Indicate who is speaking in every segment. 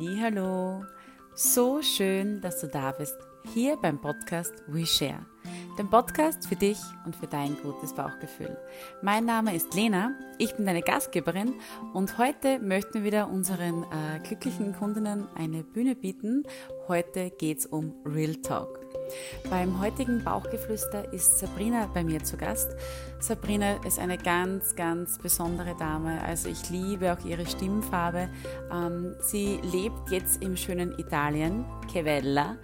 Speaker 1: Hallo, so schön, dass du da bist, hier beim Podcast We Share, dem Podcast für dich und für dein gutes Bauchgefühl. Mein Name ist Lena, ich bin deine Gastgeberin und heute möchten wir wieder unseren äh, glücklichen Kundinnen eine Bühne bieten. Heute geht es um Real Talk. Beim heutigen Bauchgeflüster ist Sabrina bei mir zu Gast. Sabrina ist eine ganz, ganz besondere Dame. Also ich liebe auch ihre Stimmfarbe. Ähm, sie lebt jetzt im schönen Italien, Chevella.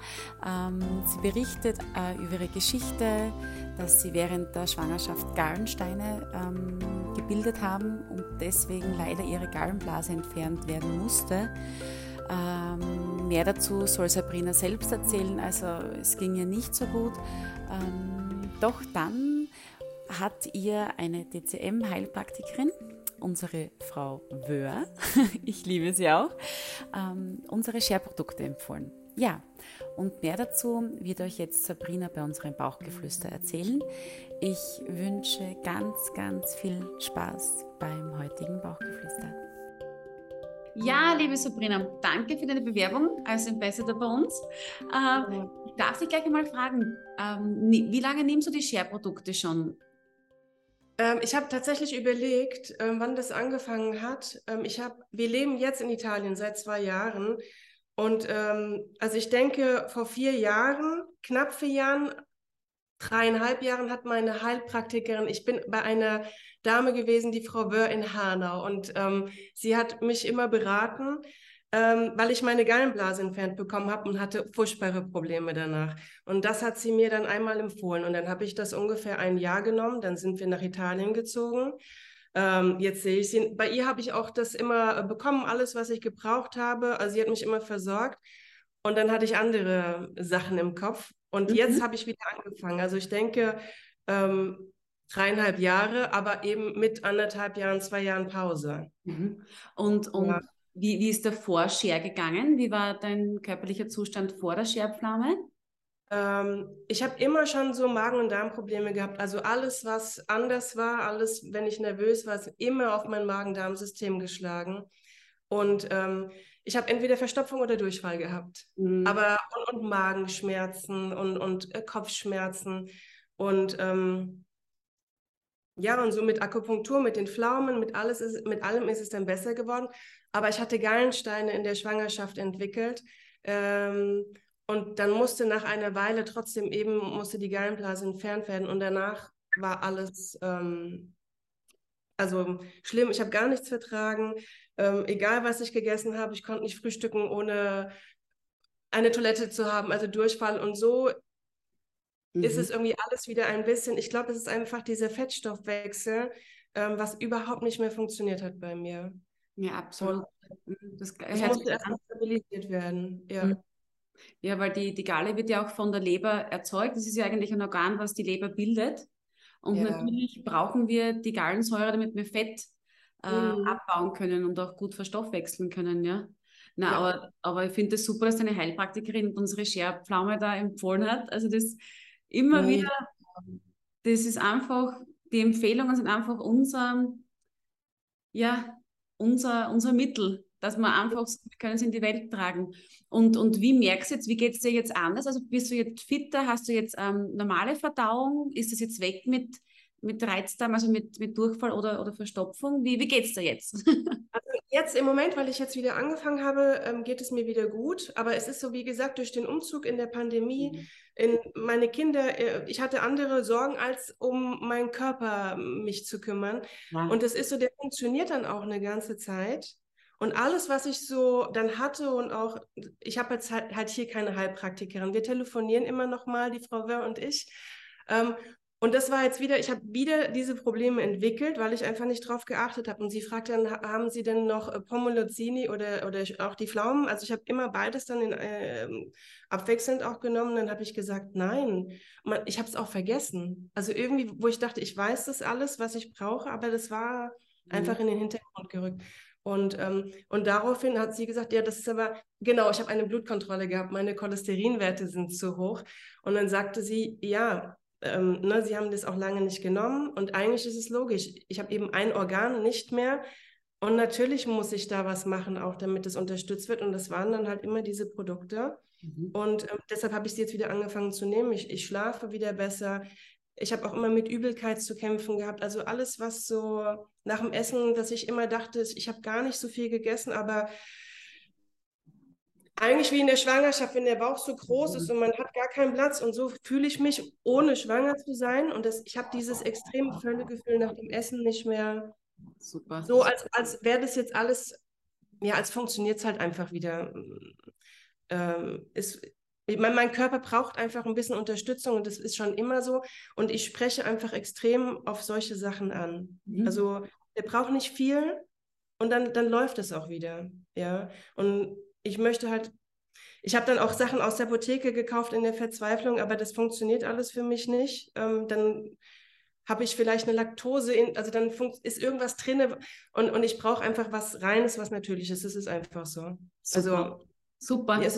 Speaker 1: Ähm, sie berichtet äh, über ihre Geschichte, dass sie während der Schwangerschaft Gallensteine ähm, gebildet haben und deswegen leider ihre Gallenblase entfernt werden musste. Ähm, mehr dazu soll Sabrina selbst erzählen, also es ging ihr nicht so gut. Ähm, doch dann hat ihr eine DCM-Heilpraktikerin, unsere Frau Wöhr, ich liebe sie auch, ähm, unsere Share-Produkte empfohlen. Ja, und mehr dazu wird euch jetzt Sabrina bei unserem Bauchgeflüster erzählen. Ich wünsche ganz, ganz viel Spaß beim heutigen Bauchgeflüster. Ja, liebe Sabrina, danke für deine Bewerbung als Ambassador bei uns. Äh, ich darf dich gleich einmal fragen, ähm, wie lange nimmst du die Share-Produkte schon?
Speaker 2: Ähm, ich habe tatsächlich überlegt, ähm, wann das angefangen hat. Ähm, ich hab, wir leben jetzt in Italien seit zwei Jahren. Und ähm, also ich denke, vor vier Jahren, knapp vier Jahren, dreieinhalb Jahren hat meine Heilpraktikerin, ich bin bei einer Dame gewesen, die Frau Wöhr in Hanau. Und ähm, sie hat mich immer beraten, ähm, weil ich meine Gallenblase entfernt bekommen habe und hatte furchtbare Probleme danach. Und das hat sie mir dann einmal empfohlen. Und dann habe ich das ungefähr ein Jahr genommen. Dann sind wir nach Italien gezogen. Ähm, jetzt sehe ich sie. Bei ihr habe ich auch das immer bekommen, alles, was ich gebraucht habe. Also sie hat mich immer versorgt. Und dann hatte ich andere Sachen im Kopf. Und mhm. jetzt habe ich wieder angefangen. Also ich denke, ähm, dreieinhalb Jahre, aber eben mit anderthalb Jahren, zwei Jahren Pause.
Speaker 1: Mhm. Und, und ja. wie, wie ist der Vorshare gegangen? Wie war dein körperlicher Zustand vor der Scherpflaume?
Speaker 2: Ähm, ich habe immer schon so Magen- und Darmprobleme gehabt. Also alles, was anders war, alles, wenn ich nervös war, ist immer auf mein Magen-Darm-System geschlagen. Und ähm, ich habe entweder Verstopfung oder Durchfall gehabt. Mhm. Aber und, und, Magenschmerzen und, und äh, Kopfschmerzen. Und ähm, ja, und so mit Akupunktur, mit den Pflaumen, mit, alles ist, mit allem ist es dann besser geworden. Aber ich hatte Gallensteine in der Schwangerschaft entwickelt. Ähm, und dann musste nach einer Weile trotzdem eben, musste die Gallenblase entfernt werden. Und danach war alles, ähm, also schlimm. Ich habe gar nichts vertragen. Ähm, egal, was ich gegessen habe, ich konnte nicht frühstücken, ohne eine Toilette zu haben, also Durchfall. Und so mhm. ist es irgendwie alles wieder ein bisschen, ich glaube, es ist einfach dieser Fettstoffwechsel, ähm, was überhaupt nicht mehr funktioniert hat bei mir.
Speaker 1: Ja, absolut.
Speaker 2: Und das, das musste erst stabilisiert werden. Ja.
Speaker 1: Mhm. Ja, weil die, die Galle wird ja auch von der Leber erzeugt. Das ist ja eigentlich ein Organ, was die Leber bildet. Und ja. natürlich brauchen wir die Gallensäure, damit wir Fett äh, mhm. abbauen können und auch gut verstoffwechseln können, ja. Na, ja. aber, aber ich finde es das super, dass deine Heilpraktikerin unsere Scherpflaume da empfohlen hat. Also das immer mhm. wieder, das ist einfach, die Empfehlungen sind einfach unser, ja, unser, unser Mittel, dass wir einfach, wir können es in die Welt tragen. Und, und wie merkst du jetzt, wie geht es dir jetzt anders? Also bist du jetzt fitter? Hast du jetzt ähm, normale Verdauung? Ist das jetzt weg mit, mit Reizdarm, also mit, mit Durchfall oder, oder Verstopfung? Wie, wie geht es dir jetzt?
Speaker 2: Also jetzt im Moment, weil ich jetzt wieder angefangen habe, ähm, geht es mir wieder gut. Aber es ist so, wie gesagt, durch den Umzug in der Pandemie, mhm. in meine Kinder, äh, ich hatte andere Sorgen, als um meinen Körper mich zu kümmern. Ja. Und es ist so, der funktioniert dann auch eine ganze Zeit. Und alles, was ich so dann hatte und auch, ich habe jetzt halt, halt, hier keine Heilpraktikerin. Wir telefonieren immer noch mal, die Frau Wör und ich. Ähm, und das war jetzt wieder, ich habe wieder diese Probleme entwickelt, weil ich einfach nicht drauf geachtet habe. Und sie fragt dann, haben Sie denn noch äh, Pomolozini oder, oder auch die Pflaumen? Also ich habe immer beides dann in, äh, abwechselnd auch genommen. Dann habe ich gesagt, nein. Man, ich habe es auch vergessen. Also irgendwie, wo ich dachte, ich weiß das alles, was ich brauche, aber das war mhm. einfach in den Hintergrund gerückt. Und, ähm, und daraufhin hat sie gesagt, ja, das ist aber, genau, ich habe eine Blutkontrolle gehabt, meine Cholesterinwerte sind zu hoch. Und dann sagte sie, ja, ähm, ne, sie haben das auch lange nicht genommen und eigentlich ist es logisch. Ich habe eben ein Organ nicht mehr, Und natürlich muss ich da was machen, auch damit es unterstützt wird. Und das waren dann halt immer diese Produkte. Mhm. Und äh, deshalb habe ich sie jetzt wieder angefangen zu nehmen. Ich, ich schlafe wieder besser. Ich habe auch immer mit Übelkeit zu kämpfen gehabt. Also alles, was so nach dem Essen, dass ich immer dachte, ich habe gar nicht so viel gegessen, aber eigentlich wie in der Schwangerschaft, wenn der Bauch so groß ist und man hat gar keinen Platz. Und so fühle ich mich, ohne schwanger zu sein. Und das, ich habe dieses extreme Völlegefühl nach dem Essen nicht mehr. Super. So, als, als wäre das jetzt alles, ja, als funktioniert es halt einfach wieder. Ähm, ist, mein, mein Körper braucht einfach ein bisschen Unterstützung und das ist schon immer so. Und ich spreche einfach extrem auf solche Sachen an. Mhm. Also, der braucht nicht viel und dann, dann läuft es auch wieder. Ja. Und ich möchte halt, ich habe dann auch Sachen aus der Apotheke gekauft in der Verzweiflung, aber das funktioniert alles für mich nicht. Ähm, dann habe ich vielleicht eine Laktose, in, also dann ist irgendwas drin und, und ich brauche einfach was Reines, was Natürliches. Das ist einfach so.
Speaker 1: Super. Also, Super. Ja,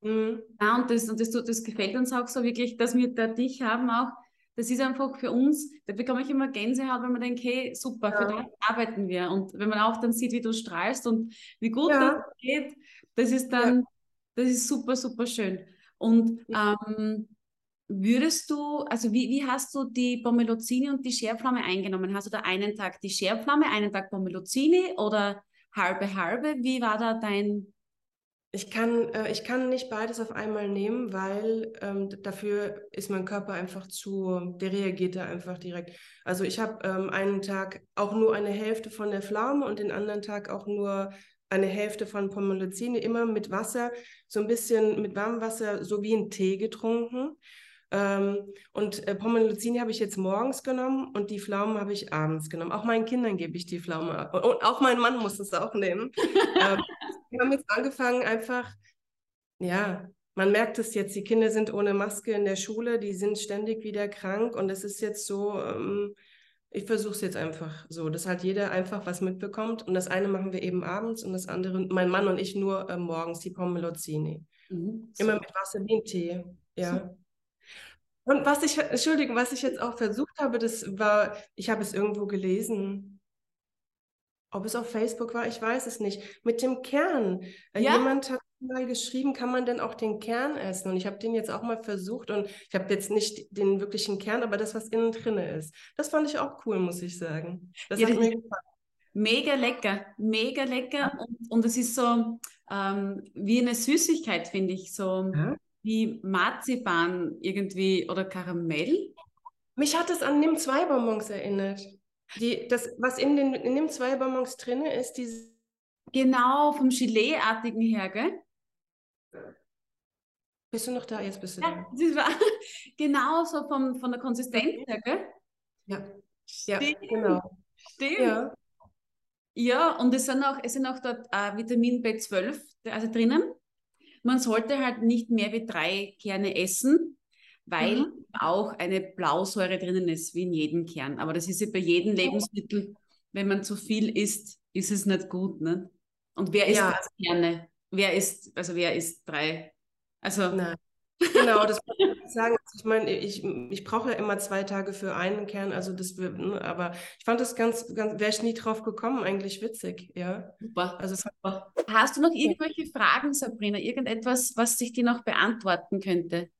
Speaker 1: mhm. ja, und, das, und das, das gefällt uns auch so wirklich, dass wir da dich haben auch. Das ist einfach für uns, da bekomme ich immer Gänsehaut, wenn man denkt, hey, super, ja. für das arbeiten wir. Und wenn man auch dann sieht, wie du strahlst und wie gut ja. das geht, das ist dann, ja. das ist super, super schön. Und ähm, würdest du, also wie, wie hast du die Pommelozini und die Scherpflaume eingenommen? Hast du da einen Tag die Scherpflaume, einen Tag Pommelozini oder halbe halbe? Wie war da dein
Speaker 2: ich kann, äh, ich kann nicht beides auf einmal nehmen, weil ähm, dafür ist mein Körper einfach zu, der reagiert da einfach direkt. Also ich habe ähm, einen Tag auch nur eine Hälfte von der Pflaume und den anderen Tag auch nur eine Hälfte von Pommelozini, immer mit Wasser, so ein bisschen mit warmem Wasser, so wie ein Tee getrunken. Ähm, und äh, Pommelozini habe ich jetzt morgens genommen und die Pflaumen habe ich abends genommen. Auch meinen Kindern gebe ich die Pflaume ab. Und, und auch mein Mann muss es auch nehmen. ähm, wir haben jetzt angefangen, einfach, ja, man merkt es jetzt, die Kinder sind ohne Maske in der Schule, die sind ständig wieder krank und es ist jetzt so, ähm, ich versuche es jetzt einfach so, dass halt jeder einfach was mitbekommt. Und das eine machen wir eben abends und das andere, mein Mann und ich nur äh, morgens, die Pommelozini. Mhm, Immer mit Wasser wie ein Tee. Ja. So. Und was ich, Entschuldigung, was ich jetzt auch versucht habe, das war, ich habe es irgendwo gelesen. Ob es auf Facebook war, ich weiß es nicht. Mit dem Kern. Äh, ja? Jemand hat mal geschrieben, kann man denn auch den Kern essen? Und ich habe den jetzt auch mal versucht und ich habe jetzt nicht den wirklichen Kern, aber das, was innen drin ist. Das fand ich auch cool, muss ich sagen. Das ja, hat mir gefallen.
Speaker 1: Mega lecker, mega lecker und, und es ist so ähm, wie eine Süßigkeit, finde ich, so ja? wie Marzipan irgendwie oder Karamell.
Speaker 2: Mich hat es an Nimm 2 Bonbons erinnert. Die, das, was in den Nimm 2 Bonbons drin ist, diese
Speaker 1: Genau, vom Gelee-artigen her, gell?
Speaker 2: Bist du noch da? Jetzt bist du
Speaker 1: ja,
Speaker 2: da.
Speaker 1: Das war genau so vom, von der Konsistenz her, gell?
Speaker 2: Ja. Ja, genau.
Speaker 1: Stimmt. Ja. ja, und es sind auch, es sind auch dort äh, Vitamin B12 also drinnen. Man sollte halt nicht mehr wie drei Kerne essen, weil mhm. auch eine Blausäure drinnen ist, wie in jedem Kern. Aber das ist ja bei jedem Lebensmittel, wenn man zu viel isst, ist es nicht gut. Ne? Und wer isst ja. Kerne? Wer isst, also wer isst drei? Also.
Speaker 2: Nein. Genau, das wollte ich sagen. Also ich meine, ich, ich brauche ja immer zwei Tage für einen Kern, also das wird, ne, aber ich fand das ganz, ganz wäre ich nie drauf gekommen, eigentlich witzig, ja.
Speaker 1: Super. Also super. Hast du noch irgendwelche Fragen, Sabrina? Irgendetwas, was ich dir noch beantworten könnte?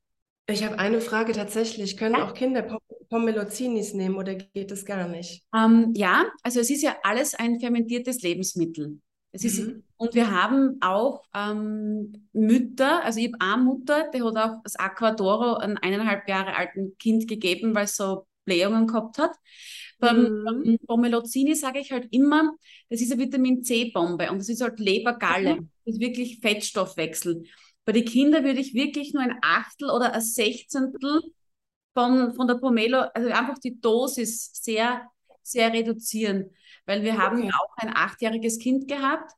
Speaker 2: Ich habe eine Frage tatsächlich. Können ja. auch Kinder Pommelozinis nehmen oder geht das gar nicht?
Speaker 1: Ähm, ja, also es ist ja alles ein fermentiertes Lebensmittel. Es ist, mhm. Und wir haben auch ähm, Mütter, also ich habe eine Mutter, die hat auch das Aquadoro ein eineinhalb Jahre alten Kind gegeben, weil es so Blähungen gehabt hat. Beim, mhm. Pommelozini sage ich halt immer, das ist eine Vitamin C-Bombe und das ist halt Lebergalle. Mhm. Das ist wirklich Fettstoffwechsel. Bei den Kindern würde ich wirklich nur ein Achtel oder ein Sechzehntel von, von der Pomelo, also einfach die Dosis sehr, sehr reduzieren. Weil wir haben auch ein achtjähriges Kind gehabt,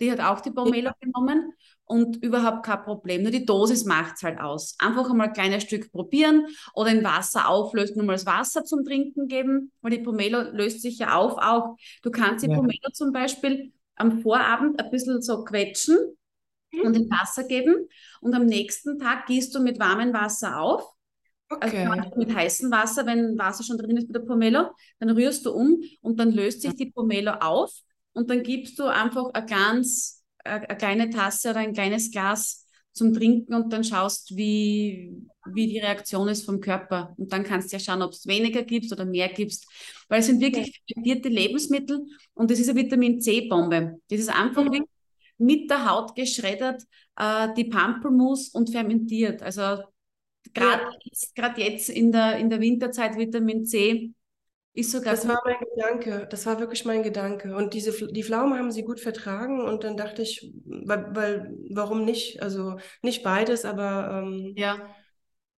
Speaker 1: die hat auch die Pomelo ja. genommen und überhaupt kein Problem. Nur die Dosis macht es halt aus. Einfach einmal ein kleines Stück probieren oder in Wasser auflösen, nur mal das Wasser zum Trinken geben, weil die Pomelo löst sich ja auf auch. Du kannst die ja. Pomelo zum Beispiel am Vorabend ein bisschen so quetschen. Und in Wasser geben und am nächsten Tag gießt du mit warmem Wasser auf also okay. Also mit heißem Wasser, wenn Wasser schon drin ist bei der Pomelo, dann rührst du um und dann löst sich die Pomelo auf und dann gibst du einfach ein ganz, eine, eine kleine Tasse oder ein kleines Glas zum Trinken und dann schaust, wie, wie die Reaktion ist vom Körper. Und dann kannst du ja schauen, ob es weniger gibst oder mehr gibst. Weil es sind wirklich fermentierte Lebensmittel und das ist eine Vitamin C-Bombe. Das ist einfach mhm. Mit der Haut geschreddert, äh, die Pampelmus und fermentiert. Also gerade ja. jetzt, jetzt in der, in der Winterzeit Vitamin C ist sogar.
Speaker 2: Das war mein Gedanke. Das war wirklich mein Gedanke. Und diese, die Pflaume haben sie gut vertragen. Und dann dachte ich, weil, weil warum nicht? Also nicht beides, aber.
Speaker 1: Ähm, ja.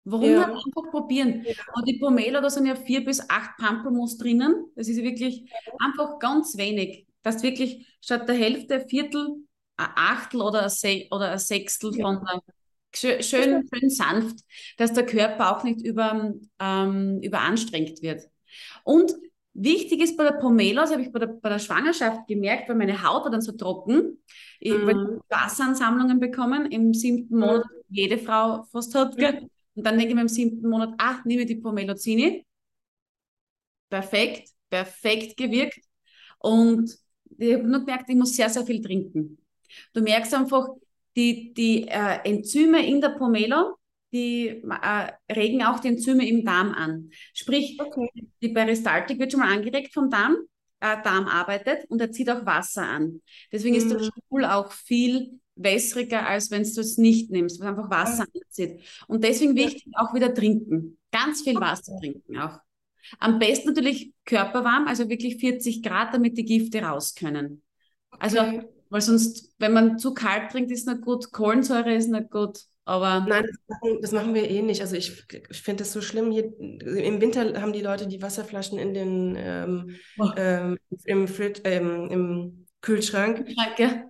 Speaker 1: Warum ja. einfach probieren? Ja. Und die Pomelo, da sind ja vier bis acht Pampelmus drinnen. Das ist wirklich einfach ganz wenig. Dass wirklich statt der Hälfte, Viertel, ein Achtel oder ein, Se oder ein Sechstel von der schön, schön, sanft, dass der Körper auch nicht über, ähm, überanstrengt wird. Und wichtig ist bei der Pomelo, das habe ich bei der, bei der Schwangerschaft gemerkt, weil meine Haut war dann so trocken, ich mhm. Wasseransammlungen bekommen im siebten mhm. Monat, jede Frau fast hat. Mhm. Und dann denke ich mir im siebten Monat, ach, nehme die Pomelozini. Perfekt, perfekt gewirkt. Und ich habe nur gemerkt, ich muss sehr, sehr viel trinken. Du merkst einfach, die, die äh, Enzyme in der Pomelo, die äh, regen auch die Enzyme im Darm an. Sprich, okay. die Peristaltik wird schon mal angeregt vom Darm, äh, Darm arbeitet und er zieht auch Wasser an. Deswegen mhm. ist der Stuhl auch viel wässriger, als wenn du es nicht nimmst, weil einfach Wasser mhm. anzieht. Und deswegen wichtig auch wieder trinken. Ganz viel Wasser trinken auch. Am besten natürlich körperwarm, also wirklich 40 Grad, damit die Gifte raus können. Also okay. Weil sonst, wenn man zu kalt trinkt, ist nicht gut. Kohlensäure ist nicht gut. Aber
Speaker 2: Nein, das machen, das machen wir eh nicht. Also ich, ich finde das so schlimm. Hier, Im Winter haben die Leute die Wasserflaschen in den ähm, oh. ähm, im, Frit, ähm, im Kühlschrank. Danke.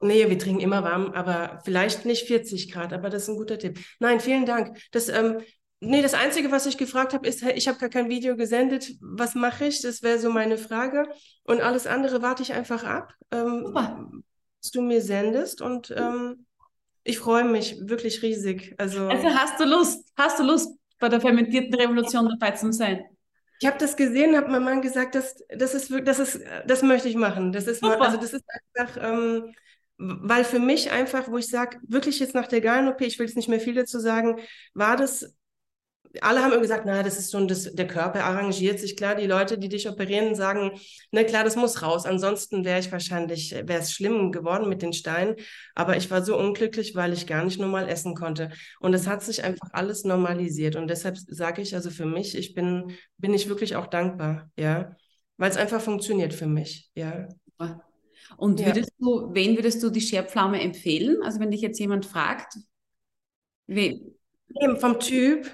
Speaker 2: Nee, wir trinken immer warm, aber vielleicht nicht 40 Grad, aber das ist ein guter Tipp. Nein, vielen Dank. Das, ähm, Nee, das Einzige, was ich gefragt habe, ist, ich habe gar kein Video gesendet. Was mache ich? Das wäre so meine Frage. Und alles andere warte ich einfach ab, ähm, was du mir sendest. Und ähm, ich freue mich wirklich riesig. Also,
Speaker 1: also hast du Lust, hast du Lust, bei der fermentierten Revolution dabei zu sein?
Speaker 2: Ich habe das gesehen, habe mein Mann gesagt, das, das ist das ist, das möchte ich machen. Das ist, also das ist einfach, ähm, weil für mich einfach, wo ich sage, wirklich jetzt nach der Gallen-OP, ich will jetzt nicht mehr viel dazu sagen, war das alle haben immer gesagt, na, das ist schon das, der Körper arrangiert sich. Klar, die Leute, die dich operieren, sagen, na klar, das muss raus. Ansonsten wäre ich wahrscheinlich, wäre es schlimm geworden mit den Steinen. Aber ich war so unglücklich, weil ich gar nicht normal essen konnte. Und es hat sich einfach alles normalisiert. Und deshalb sage ich, also für mich, ich bin, bin ich wirklich auch dankbar, ja. Weil es einfach funktioniert für mich, ja.
Speaker 1: Und würdest ja. du, wen würdest du die Scherpflaume empfehlen? Also wenn dich jetzt jemand fragt,
Speaker 2: wen? Vom Typ,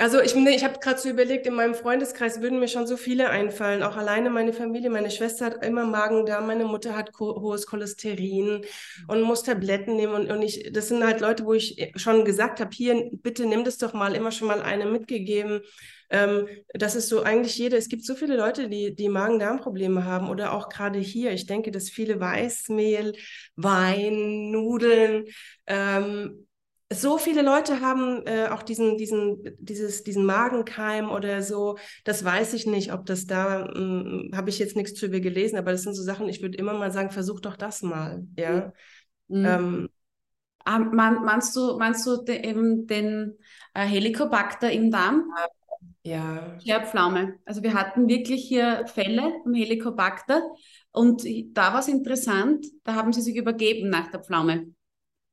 Speaker 2: also ich, ich habe gerade so überlegt, in meinem Freundeskreis würden mir schon so viele einfallen. Auch alleine meine Familie, meine Schwester hat immer Magen-Darm, meine Mutter hat hohes Cholesterin und muss Tabletten nehmen. Und, und ich, das sind halt Leute, wo ich schon gesagt habe, hier, bitte nimm das doch mal, immer schon mal eine mitgegeben. Ähm, das ist so eigentlich jede, es gibt so viele Leute, die, die Magen-Darm-Probleme haben oder auch gerade hier. Ich denke, dass viele Weißmehl, Wein, Nudeln, ähm, so viele Leute haben äh, auch diesen, diesen, dieses, diesen Magenkeim oder so. Das weiß ich nicht, ob das da, hm, habe ich jetzt nichts drüber gelesen, aber das sind so Sachen, ich würde immer mal sagen, versuch doch das mal, ja. Mhm. Ähm,
Speaker 1: ah, meinst du, meinst du de, eben den äh, Helicobacter im Darm?
Speaker 2: Ja.
Speaker 1: Scherpflaume. Also wir hatten wirklich hier Fälle vom Helicobacter und da war es interessant, da haben sie sich übergeben nach der Pflaume.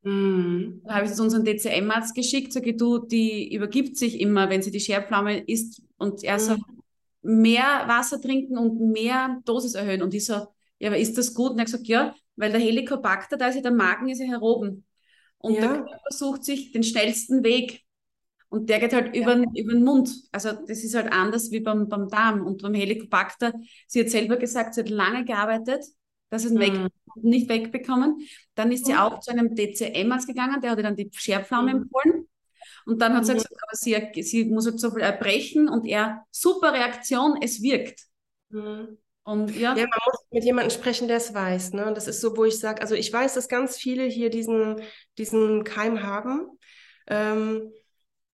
Speaker 1: Mhm. Da habe ich es unseren DCM-Arzt geschickt, sage du, die übergibt sich immer, wenn sie die Scherpflaume isst und er mhm. sagt, mehr Wasser trinken und mehr Dosis erhöhen. Und ich so, ja, aber ist das gut? Und er gesagt, ja, weil der Helicobacter, da ist ja der Magen ist ja hier oben. Und ja. der Körper sucht sich den schnellsten Weg. Und der geht halt über, ja. über den Mund. Also das ist halt anders wie beim, beim Darm. Und beim Helicobacter, sie hat selber gesagt, sie hat lange gearbeitet, dass es mhm. weg nicht wegbekommen. Dann ist sie mhm. auch zu einem DCM-Arzt gegangen, der hat ihr dann die Scherpflaume mhm. empfohlen. Und dann hat mhm. sie gesagt, aber sie, sie muss jetzt so viel erbrechen und er, super Reaktion, es wirkt.
Speaker 2: Mhm. Und ja. ja, man muss mit jemandem sprechen, der es weiß. Ne? Das ist so, wo ich sage, also ich weiß, dass ganz viele hier diesen, diesen Keim haben. Ähm,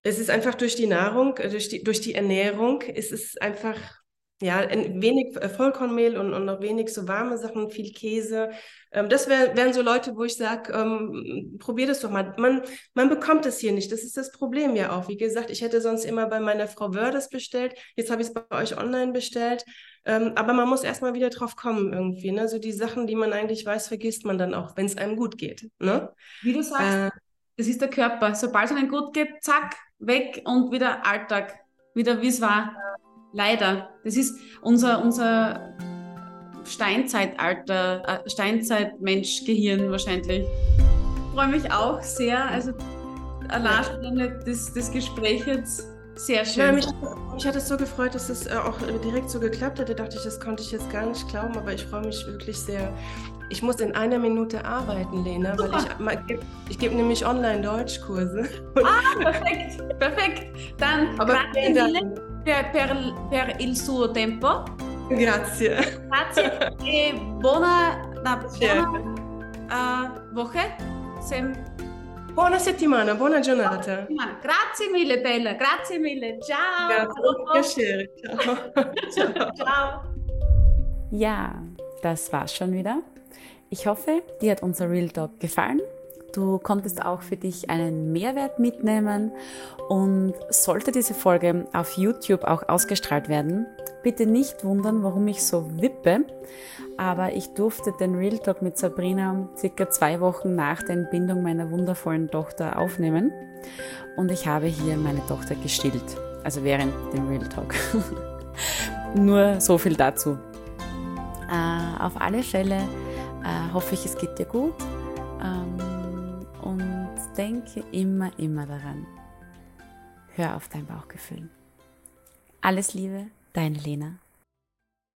Speaker 2: es ist einfach durch die Nahrung, durch die, durch die Ernährung, es ist einfach Ja, wenig äh, Vollkornmehl und, und noch wenig so warme Sachen, viel Käse. Ähm, das wär, wären so Leute, wo ich sage, ähm, probier das doch mal. Man, man bekommt es hier nicht. Das ist das Problem ja auch. Wie gesagt, ich hätte sonst immer bei meiner Frau Wördes bestellt. Jetzt habe ich es bei euch online bestellt. Ähm, aber man muss erstmal wieder drauf kommen irgendwie. Ne? So die Sachen, die man eigentlich weiß, vergisst man dann auch, wenn es einem gut geht. Ne?
Speaker 1: Wie du sagst, äh, das ist der Körper. Sobald es einem gut geht, zack, weg und wieder Alltag. Wieder wie es war. Leider. Das ist unser, unser Steinzeitalter, äh, Steinzeitmensch-Gehirn wahrscheinlich. Ich freue mich auch sehr. Also allein das, das Gespräch jetzt sehr schön. Ja,
Speaker 2: mich, mich, hat es so gefreut, dass es äh, auch direkt so geklappt hat. Da dachte ich, das konnte ich jetzt gar nicht glauben, aber ich freue mich wirklich sehr. Ich muss in einer Minute arbeiten, Lena, Super. weil ich, ich gebe nämlich online-Deutschkurse.
Speaker 1: Ah, perfekt, perfekt. Dann aber vielen Dank per, per, per il suo tempo.
Speaker 2: Grazie.
Speaker 1: Grazie e buona, na, buona uh, Woche. Sem
Speaker 2: buona settimana, buona giornata.
Speaker 1: Buona grazie mille Bella, grazie mille. Ciao.
Speaker 2: Grazie, Ciao.
Speaker 1: Ciao. Ciao.
Speaker 3: Ja, das war's schon wieder. Ich hoffe, dir hat unser Real Talk gefallen Du konntest auch für dich einen Mehrwert mitnehmen und sollte diese Folge auf YouTube auch ausgestrahlt werden, bitte nicht wundern, warum ich so wippe, aber ich durfte den Real Talk mit Sabrina circa zwei Wochen nach der Entbindung meiner wundervollen Tochter aufnehmen und ich habe hier meine Tochter gestillt, also während dem Real Talk. Nur so viel dazu. Äh, auf alle Fälle äh, hoffe ich, es geht dir gut. Denke immer, immer daran. Hör auf dein Bauchgefühl. Alles Liebe, deine Lena.